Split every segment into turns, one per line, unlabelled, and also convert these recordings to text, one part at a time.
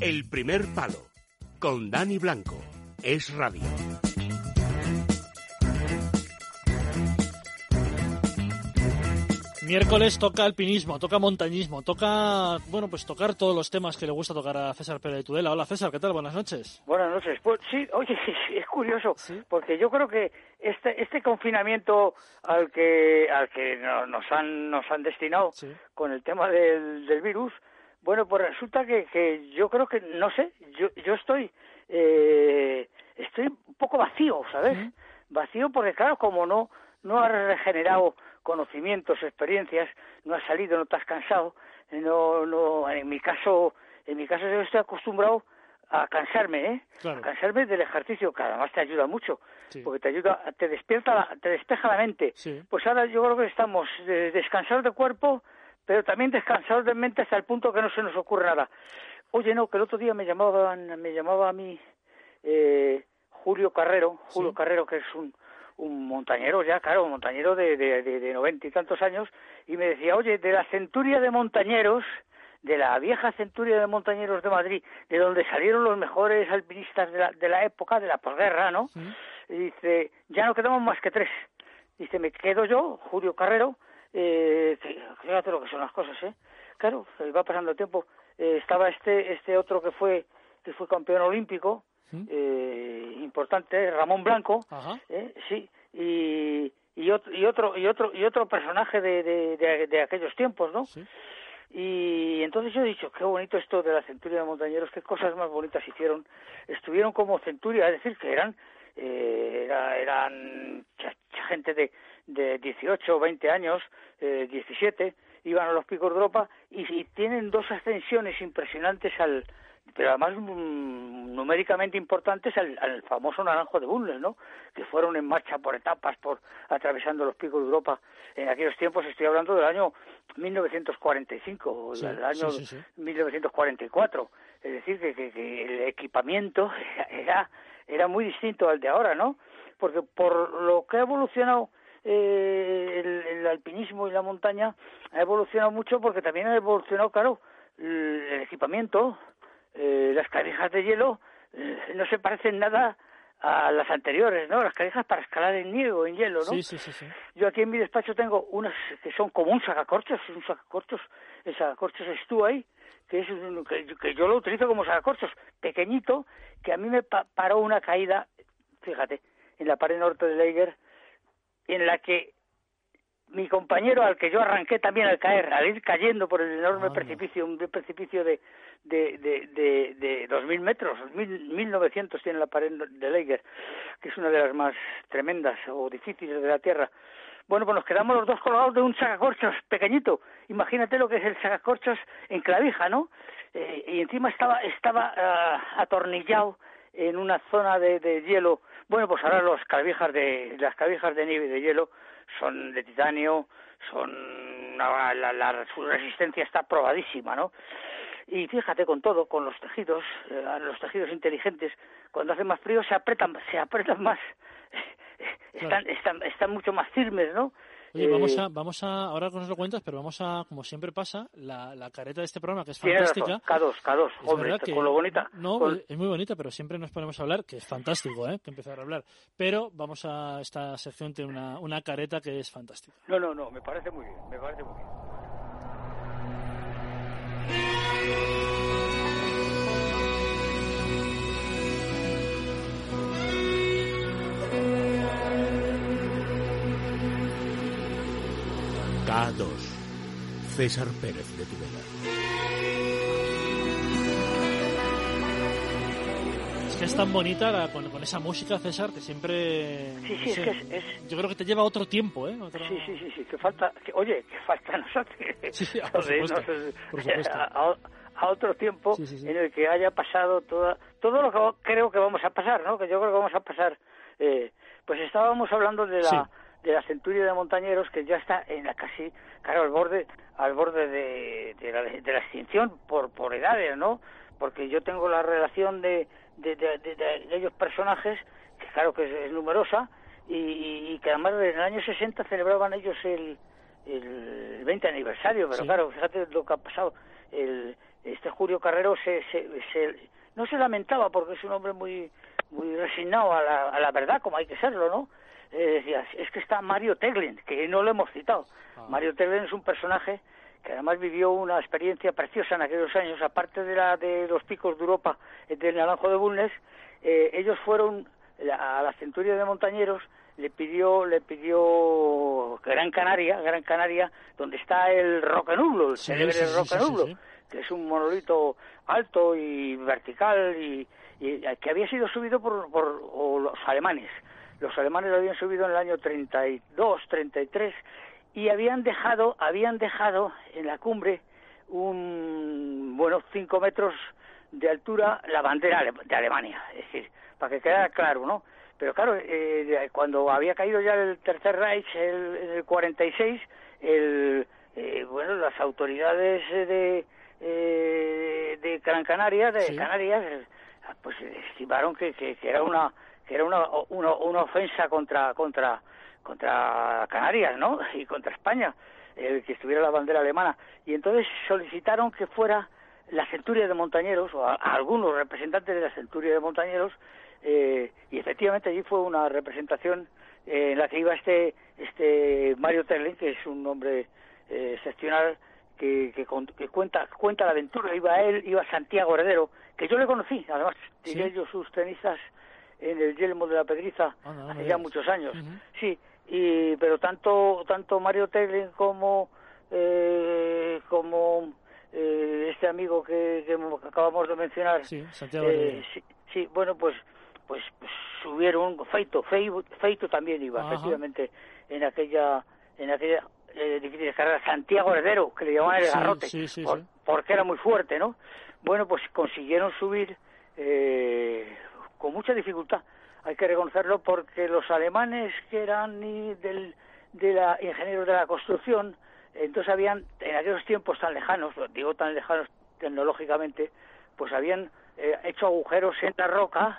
El primer palo con Dani Blanco. Es radio.
Miércoles toca alpinismo, toca montañismo, toca, bueno, pues tocar todos los temas que le gusta tocar a César Pérez de Tudela. Hola César, ¿qué tal? Buenas noches.
Buenas noches. Pues sí, oye, es curioso, porque yo creo que este este confinamiento al que al que nos han nos han destinado con el tema del, del virus, bueno, pues resulta que, que yo creo que no sé, yo yo estoy eh, estoy un poco vacío, ¿sabes? Vacío porque claro, como no no ha regenerado conocimientos, experiencias, no has salido, no te has cansado, no, no, en mi caso, en mi caso yo estoy acostumbrado a cansarme, ¿eh? A cansarme del ejercicio, que además te ayuda mucho, porque te ayuda, te despierta, te despeja la mente. Pues ahora yo creo que estamos descansados de cuerpo, pero también descansados de mente hasta el punto que no se nos ocurre nada. Oye, no, que el otro día me llamaban, me llamaba a mí eh, Julio Carrero, Julio Carrero, que es un, un montañero ya, claro, un montañero de, de, noventa y tantos años, y me decía, oye, de la centuria de montañeros, de la vieja centuria de montañeros de Madrid, de donde salieron los mejores alpinistas de la, de la época, de la posguerra, ¿no? Y dice, ya no quedamos más que tres. Dice, me quedo yo, Julio Carrero, eh, fíjate lo que son las cosas, ¿eh? Claro, va pasando el tiempo. Eh, estaba este, este otro que fue, que fue campeón olímpico, eh, importante, Ramón Blanco, eh, sí, y, y, otro, y otro y otro y otro personaje de, de, de, aquellos tiempos, ¿no? Y entonces yo he dicho, qué bonito esto de la centuria de montañeros, qué cosas más bonitas hicieron. Estuvieron como centuria, es decir, que eran eh, era, eran gente de, de 18 o 20 años, eh, 17, iban a los picos de Europa y, y tienen dos ascensiones impresionantes al, pero además numéricamente importantes al, famoso Naranjo de Bundes, ¿no? Que fueron en marcha por etapas, por atravesando los picos de Europa. En aquellos tiempos estoy hablando del año 1945, o del año 1944. Es decir, que, que, el equipamiento era, era muy distinto al de ahora, ¿no? Porque por lo que ha evolucionado eh, el, el, alpinismo y la montaña, ha evolucionado mucho porque también ha evolucionado, claro, el equipamiento, eh, las calijas de hielo eh, no se parecen nada a las anteriores, ¿no? Las calijas para escalar en nieve o en hielo, ¿no?
Sí, sí, sí,
Yo aquí en mi despacho tengo unas que son como un sacacorchos, un sacacorchos, el sacacorchos ahí, que es un, que, yo lo utilizo como sacacorchos, pequeñito, que a mí me paró una caída, fíjate, en la pared norte de Leiger, en la que mi compañero al que yo arranqué también al caer, al ir cayendo por el enorme precipicio, un precipicio de, de, de, de, de 2.000 metros, mil, 1.900 tiene la pared de Leiger, que es una de las más tremendas o difíciles de la Tierra. Bueno, pues nos quedamos los dos colgados de un sacacorchos pequeñito. Imagínate lo que es el sacacorchos en clavija, ¿no? Eh, y encima estaba, estaba uh, atornillado en una zona de, de hielo. Bueno, pues ahora los clavijas de, las clavijas de nieve y de hielo son de titanio, son la, la, su resistencia está probadísima, ¿no? Y fíjate con todo, con los tejidos, eh, los tejidos inteligentes, cuando hace más frío se apretan, se apretan más, están, están, están mucho más firmes, ¿no?
Oye, vamos eh, a, vamos a, ahora nos lo cuentas, pero vamos a, como siempre pasa, la, la careta de este programa, que es fantástica.
K2, K2, hombre, con lo bonita.
No, es muy bonita, pero siempre nos ponemos a hablar, que es fantástico, ¿eh? Que empezar a hablar. Pero vamos a, esta sección tiene una, una careta que es fantástica.
No, no, no, me parece muy bien, me parece muy bien.
K2. César Pérez de Tudela.
Es que es tan bonita la, con, con, esa música, César, que siempre...
Sí, sí, es que es,
Yo creo que te lleva a otro tiempo, ¿eh?
Sí, sí, sí, sí, que falta... Que, oye, que falta nosotros.
Sí, sí, por supuesto, por supuesto.
A, a, otro tiempo en el que haya pasado toda, todo lo que creo que vamos a pasar, ¿no? Que yo creo que vamos a pasar... Eh, pues estábamos hablando de la de la centuria de montañeros que ya está en la casi claro al borde al borde de, de, la, de la extinción por por edades no porque yo tengo la relación de de, de ellos personajes que claro que es, numerosa y, y, que además en el año 60 celebraban ellos el el 20 aniversario pero claro fíjate lo que ha pasado. El este Julio Carrero se, se, no se lamentaba porque es un hombre muy muy resignado a la, a la verdad, como hay que serlo, ¿no? Eh, decía, es que está Mario Teglin, que no lo hemos citado. Ah. Mario Teglin es un personaje que además vivió una experiencia preciosa en aquellos años, aparte de la de los picos de Europa del Naranjo de Bulnes, eh, ellos fueron a la centuria de montañeros le pidió le pidió Gran Canaria Gran Canaria donde está el Rocanublo el célebre sí, que es un monolito alto y vertical y, que había sido subido por, por los alemanes. Los alemanes lo habían subido en el año 32 33 y habían dejado habían dejado en la cumbre un bueno cinco metros de altura la bandera de Alemania. Es decir para que quedara claro no pero claro, eh, cuando había caído ya el Tercer Reich el, en el 46, el, eh, bueno, las autoridades de, eh, de Gran Canaria, de Canarias, pues estimaron que, que, era una que era una, una, una, ofensa contra contra contra Canarias, ¿no? Y contra España, el que estuviera la bandera alemana. Y entonces solicitaron que fuera la centuria de montañeros, o algunos representantes de la centuria de montañeros, eh, y efectivamente allí fue una representación eh, en la que iba este este Mario Terling, que es un hombre eh, excepcional que, que, cuenta cuenta la aventura. Iba él, iba Santiago Heredero, que yo le conocí, además tiré yo sus tenistas en el Yelmo de la Pedriza hace ya muchos años. Sí, y pero tanto tanto Mario Terling como eh, como eh, este amigo que, que, acabamos de mencionar.
Sí, Santiago eh,
sí, sí, bueno, pues pues, subieron Feito, Feito, también iba efectivamente en aquella en aquella eh, difícil carrera Santiago Heredero que le llamaban el garrote porque era muy fuerte no bueno pues consiguieron subir eh, con mucha dificultad. Hay que reconocerlo porque los alemanes que eran del de la ingenieros de la construcción entonces habían en aquellos tiempos tan lejanos digo tan lejanos tecnológicamente pues habían eh, hecho agujeros en la roca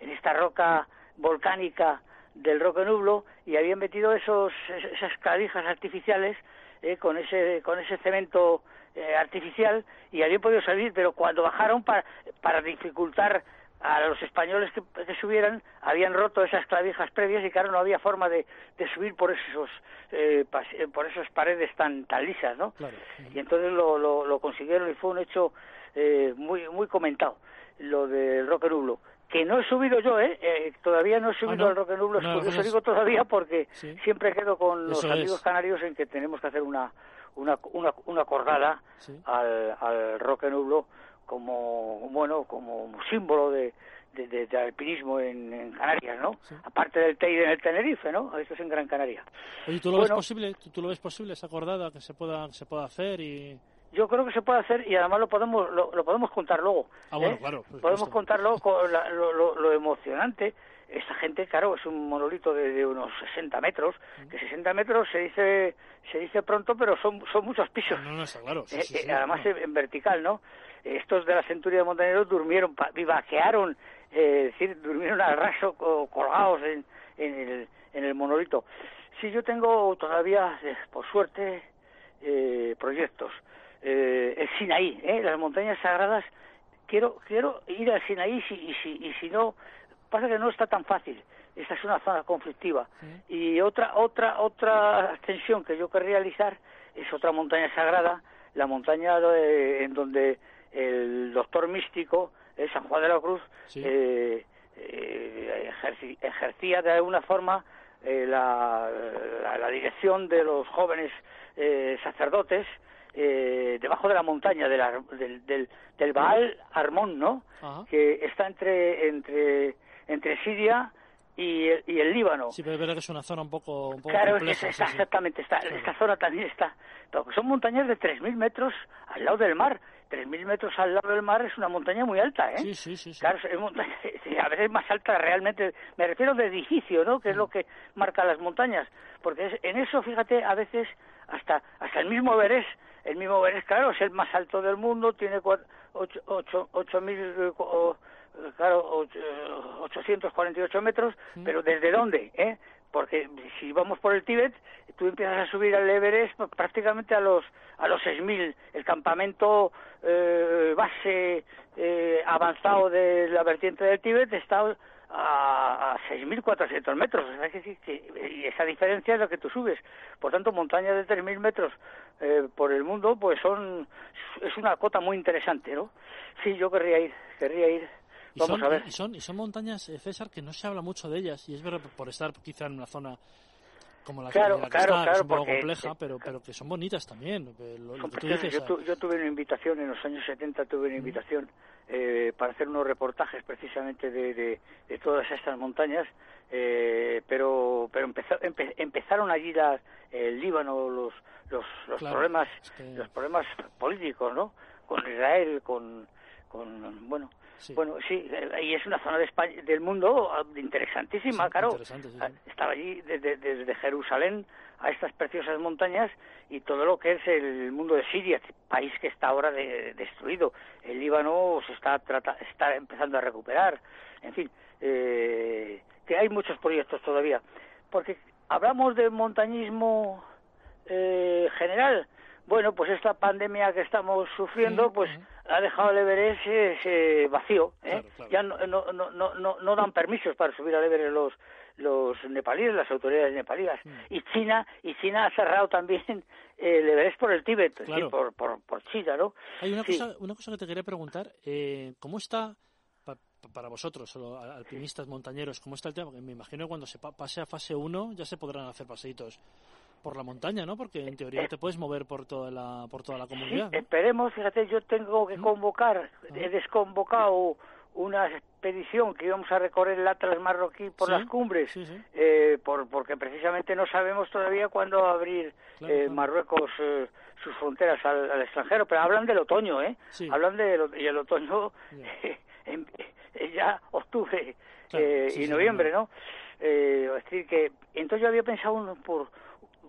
en esta roca volcánica del Roque Nublo y habían metido esos esas clavijas artificiales eh, con ese con ese cemento eh, artificial y habían podido salir pero cuando bajaron para para dificultar a los españoles que, subieran habían roto esas clavijas previas y claro no había forma de, de subir por esos eh, por esas paredes tan tan lisas no y entonces lo, lo, lo, consiguieron y fue un hecho muy muy comentado lo del Roque Nublo que no he subido yo, ¿eh? eh todavía no he subido al Roque Nublo, no, eso digo todavía porque siempre quedo con los amigos canarios en que tenemos que hacer una una, una, una cordada al, al Roque Nublo como, bueno, como símbolo de, de, alpinismo en, Canarias, ¿no? Aparte del Teide en el Tenerife, ¿no? Esto es en Gran Canaria.
Oye, ¿tú lo ves posible? ¿Tú, lo ves posible esa cordada que se pueda, se pueda hacer y...?
yo creo que se puede hacer y además lo podemos lo, podemos contar luego.
Ah, bueno, ¿eh? claro.
Podemos contarlo con lo, lo, emocionante. Esta gente, claro, es un monolito de, unos 60 metros, que 60 metros se dice se dice pronto, pero son son muchos pisos.
No, no, está claro.
Eh, eh, además en, vertical, ¿no? Estos de la Centuria de Montañeros durmieron, vivaquearon, es decir, durmieron al raso colgados en, en, el, en el monolito. Sí, yo tengo todavía, por suerte, proyectos eh, el Sinaí, ¿eh? las montañas sagradas. Quiero, quiero ir al Sinaí si, y, si, y si no, pasa que no está tan fácil. Esta es una zona conflictiva. Y otra, otra, otra ascensión que yo querría realizar es otra montaña sagrada, la montaña en donde el doctor místico, eh, San Juan de la Cruz, eh, eh, ejercía de alguna forma la, la, la, dirección de los jóvenes sacerdotes eh, debajo de la montaña del, del, del Baal Armón, ¿no? Que está entre, entre, entre Siria y el, y el Líbano.
Sí, pero es verdad que es una zona un poco, un poco
claro,
compleja.
Está, exactamente, está, esta zona también está. son montañas de 3.000 metros al lado del mar. 3.000 metros al lado del mar es una montaña muy alta, ¿eh?
Sí, sí, sí.
Claro, es montaña, a veces más alta realmente. Me refiero de edificio, ¿no? Que es lo mm. que marca las montañas. Porque en eso, fíjate, a veces hasta, hasta el mismo Everest el mismo Everest, claro, es el más alto del mundo, tiene 8.000, claro, 848 metros, pero ¿desde dónde? Eh? porque si vamos por el Tíbet, tú empiezas a subir al Everest pues, prácticamente a los a los 6.000. El campamento eh, base eh, avanzado de la vertiente del Tíbet está a, a 6.400 metros. y esa diferencia es lo que tú subes. Por tanto, montañas de 3.000 metros eh, por el mundo, pues son es una cota muy interesante, ¿no? Sí, yo querría ir, querría ir. Vamos a ver.
Y son, y son montañas, eh, César, que no se habla mucho de ellas, y es verdad por estar quizá en una zona como la,
claro,
que
claro, claro,
es un poco compleja, pero, pero que son bonitas también.
yo, tuve una invitación en los años 70, tuve una invitación eh, para hacer unos reportajes precisamente de, de, todas estas montañas, eh, pero pero empezaron allí las, el Líbano, los los, los problemas los problemas políticos, ¿no? Con Israel, con con bueno bueno, sí, y es una zona de España, del mundo ah, interesantísima, claro. Ah, estaba allí desde, desde, Jerusalén a estas preciosas montañas y todo lo que es el mundo de Siria, país que está ahora destruido. El Líbano se está, está empezando a recuperar. En fin, eh, que hay muchos proyectos todavía. Porque hablamos de montañismo eh, general. Bueno, pues esta pandemia que estamos sufriendo, pues ha dejado el Everest eh, vacío. ¿eh? Ya no, no, no, no, no dan permisos para subir al Everest los los nepalíes, las autoridades nepalíes. Y China y China ha cerrado también el Everest por el Tíbet, por, por, por, China, ¿no?
Hay una, cosa, una cosa que te quería preguntar. Eh, ¿Cómo está para vosotros, alpinistas, montañeros, cómo está el tema? Porque me imagino que cuando se pase a fase 1 ya se podrán hacer paseitos por la montaña, ¿no? Porque en teoría te puedes mover por toda la por toda la comunidad.
esperemos, fíjate, yo tengo que convocar, he desconvocado una expedición que íbamos a recorrer el Atlas marroquí por las cumbres, Eh, por, porque precisamente no sabemos todavía cuándo abrir eh, Marruecos eh, sus fronteras al, extranjero, pero hablan del otoño, ¿eh? Hablan de y el otoño en, ya octubre y noviembre, ¿no? es decir que entonces yo había pensado por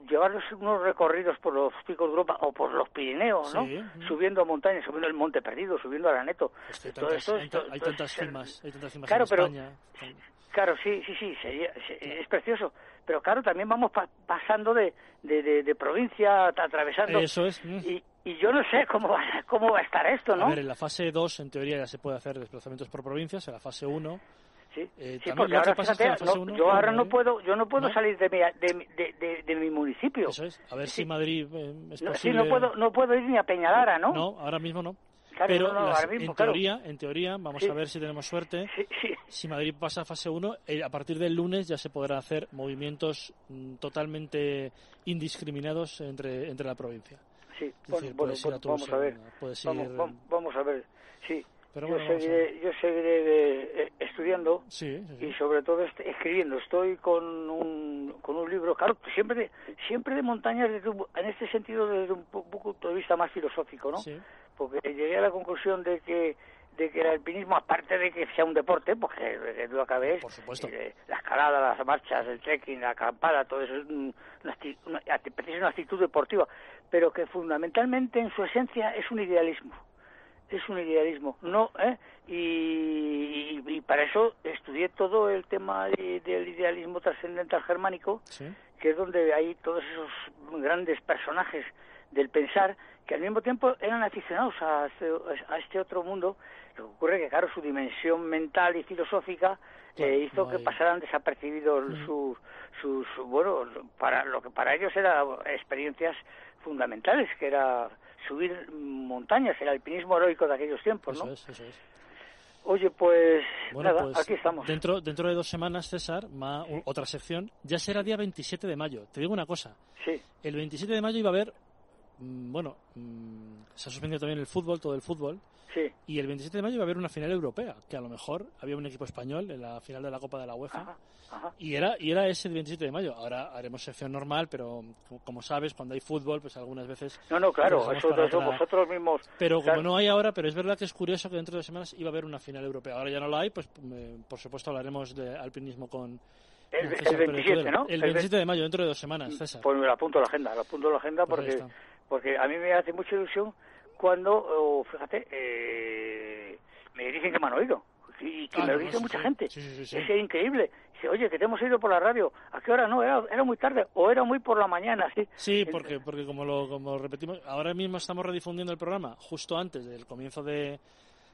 llevarlos unos recorridos por los picos de Europa o por los Pirineos, ¿no? Subiendo montañas, subiendo el Monte Perdido, subiendo Araneto.
hay, tantas, cimas, hay tantas
claro,
en España.
Claro, sí, sí, sí, es precioso. Pero claro, también vamos pasando de, de, de, provincia, atravesando.
Eso es.
Y, y yo no sé cómo va, cómo va a estar esto, ¿no?
A ver, en la fase 2, en teoría, ya se puede hacer desplazamientos por provincias. En la fase 1
Sí, eh, porque ahora fíjate, yo ahora no puedo, yo no puedo salir de mi, de, de, de, mi municipio.
Eso es, a ver si Madrid eh, es
no,
posible.
Sí, no puedo, no puedo ir ni a Peñalara, ¿no?
No, ahora mismo no. Pero en teoría, en teoría, vamos a ver si tenemos suerte. Si Madrid pasa a fase 1, eh, a partir del lunes ya se podrán hacer movimientos mm, totalmente indiscriminados entre, entre la provincia.
Sí, bueno, pues vamos a ver. Vamos, vamos, a ver, sí yo, seguiré, yo seguiré eh, estudiando y sobre todo escribiendo. Estoy con un, con un libro, claro, siempre de, siempre de montañas en este sentido desde un punto de vista más filosófico, ¿no? Porque llegué a la conclusión de que de que el alpinismo, aparte de que sea un deporte, porque que tú acabes,
eh,
la escalada, las marchas, el trekking, la acampada, todo eso es una, una, una actitud deportiva, pero que fundamentalmente en su esencia es un idealismo es un idealismo, no, ¿eh? y, y, para eso estudié todo el tema del idealismo trascendental germánico, que es donde hay todos esos grandes personajes del pensar que al mismo tiempo eran aficionados a este, a este otro mundo. Lo que ocurre que, claro, su dimensión mental y filosófica eh, hizo que pasaran desapercibidos sus, sus, bueno, para lo que para ellos eran experiencias fundamentales, que era subir montañas, el alpinismo heroico de aquellos tiempos, ¿no?
Eso es, eso es.
Oye, pues nada, pues, aquí estamos.
Dentro, dentro de dos semanas, César, otra sección, ya será día 27 de mayo. Te digo una cosa.
Sí.
El 27 de mayo iba a haber, mm, bueno, mm, se ha suspendido también el fútbol, todo el fútbol.
Sí.
Y el 27 de mayo iba a haber una final europea, que a lo mejor había un equipo español en la final de la Copa de la UEFA. Y era y era ese el 27 de mayo. Ahora haremos sección normal, pero como, sabes, cuando hay fútbol, pues algunas veces...
No, no, claro, eso, vosotros mismos...
Pero como no hay ahora, pero es verdad que es curioso que dentro de semanas iba a haber una final europea. Ahora ya no la hay, pues por supuesto hablaremos de alpinismo con...
El, 27, ¿no?
El 27 de mayo, dentro de dos semanas, César.
Pues me lo apunto a la agenda, lo apunto a la agenda pues porque, porque a mí me hace mucha ilusión cuando, oh, fíjate, eh, me dicen que me han oído, y que me lo dice mucha gente. es increíble. Dice, oye, que te hemos ido por la radio. ¿A qué hora? No, era, era muy tarde o era muy por la mañana, sí.
Sí, porque, porque como lo como repetimos, ahora mismo estamos redifundiendo el programa justo antes del comienzo de,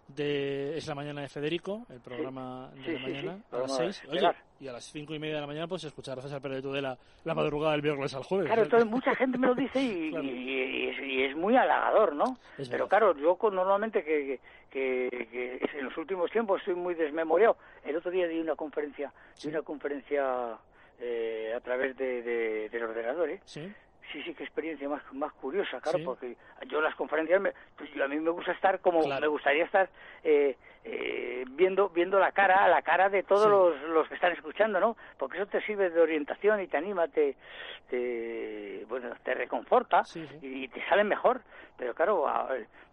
de Es la Mañana de Federico, el programa de la mañana, a las 6. Oye, y a las cinco y media de la mañana puedes escuchar a César Pérez de la, la madrugada del viernes al jueves.
Claro, entonces mucha gente me lo dice y, y, es, muy halagador, ¿no? Pero claro, yo normalmente que, que, en los últimos tiempos estoy muy desmemoriado. El otro día di una conferencia, di una conferencia eh, a través de, de, del ordenador, ¿eh? Sí sí, sí, qué experiencia más, más curiosa, claro, porque yo las conferencias, pues a mí me gusta estar como me gustaría estar eh, eh, viendo viendo la cara, la cara de todos los, los que están escuchando, ¿no? Porque eso te sirve de orientación y te anima, te, te bueno, te reconforta y te sale mejor. Pero claro,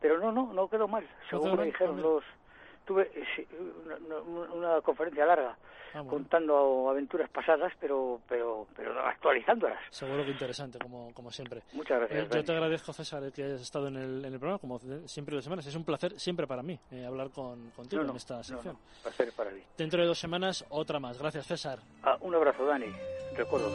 pero no, no, no quedó mal, según me dijeron los tuve una, conferencia larga ah, contando aventuras pasadas, pero pero pero actualizándolas.
Seguro que interesante, como, como siempre.
Muchas gracias.
Eh, yo te agradezco, César, que hayas estado en el, en el programa, como siempre de semanas. Es un placer siempre para mí eh, hablar con, contigo en esta sección.
placer para mí.
Dentro de dos semanas, otra más. Gracias, César.
Ah, un abrazo, Dani. Recuerdos.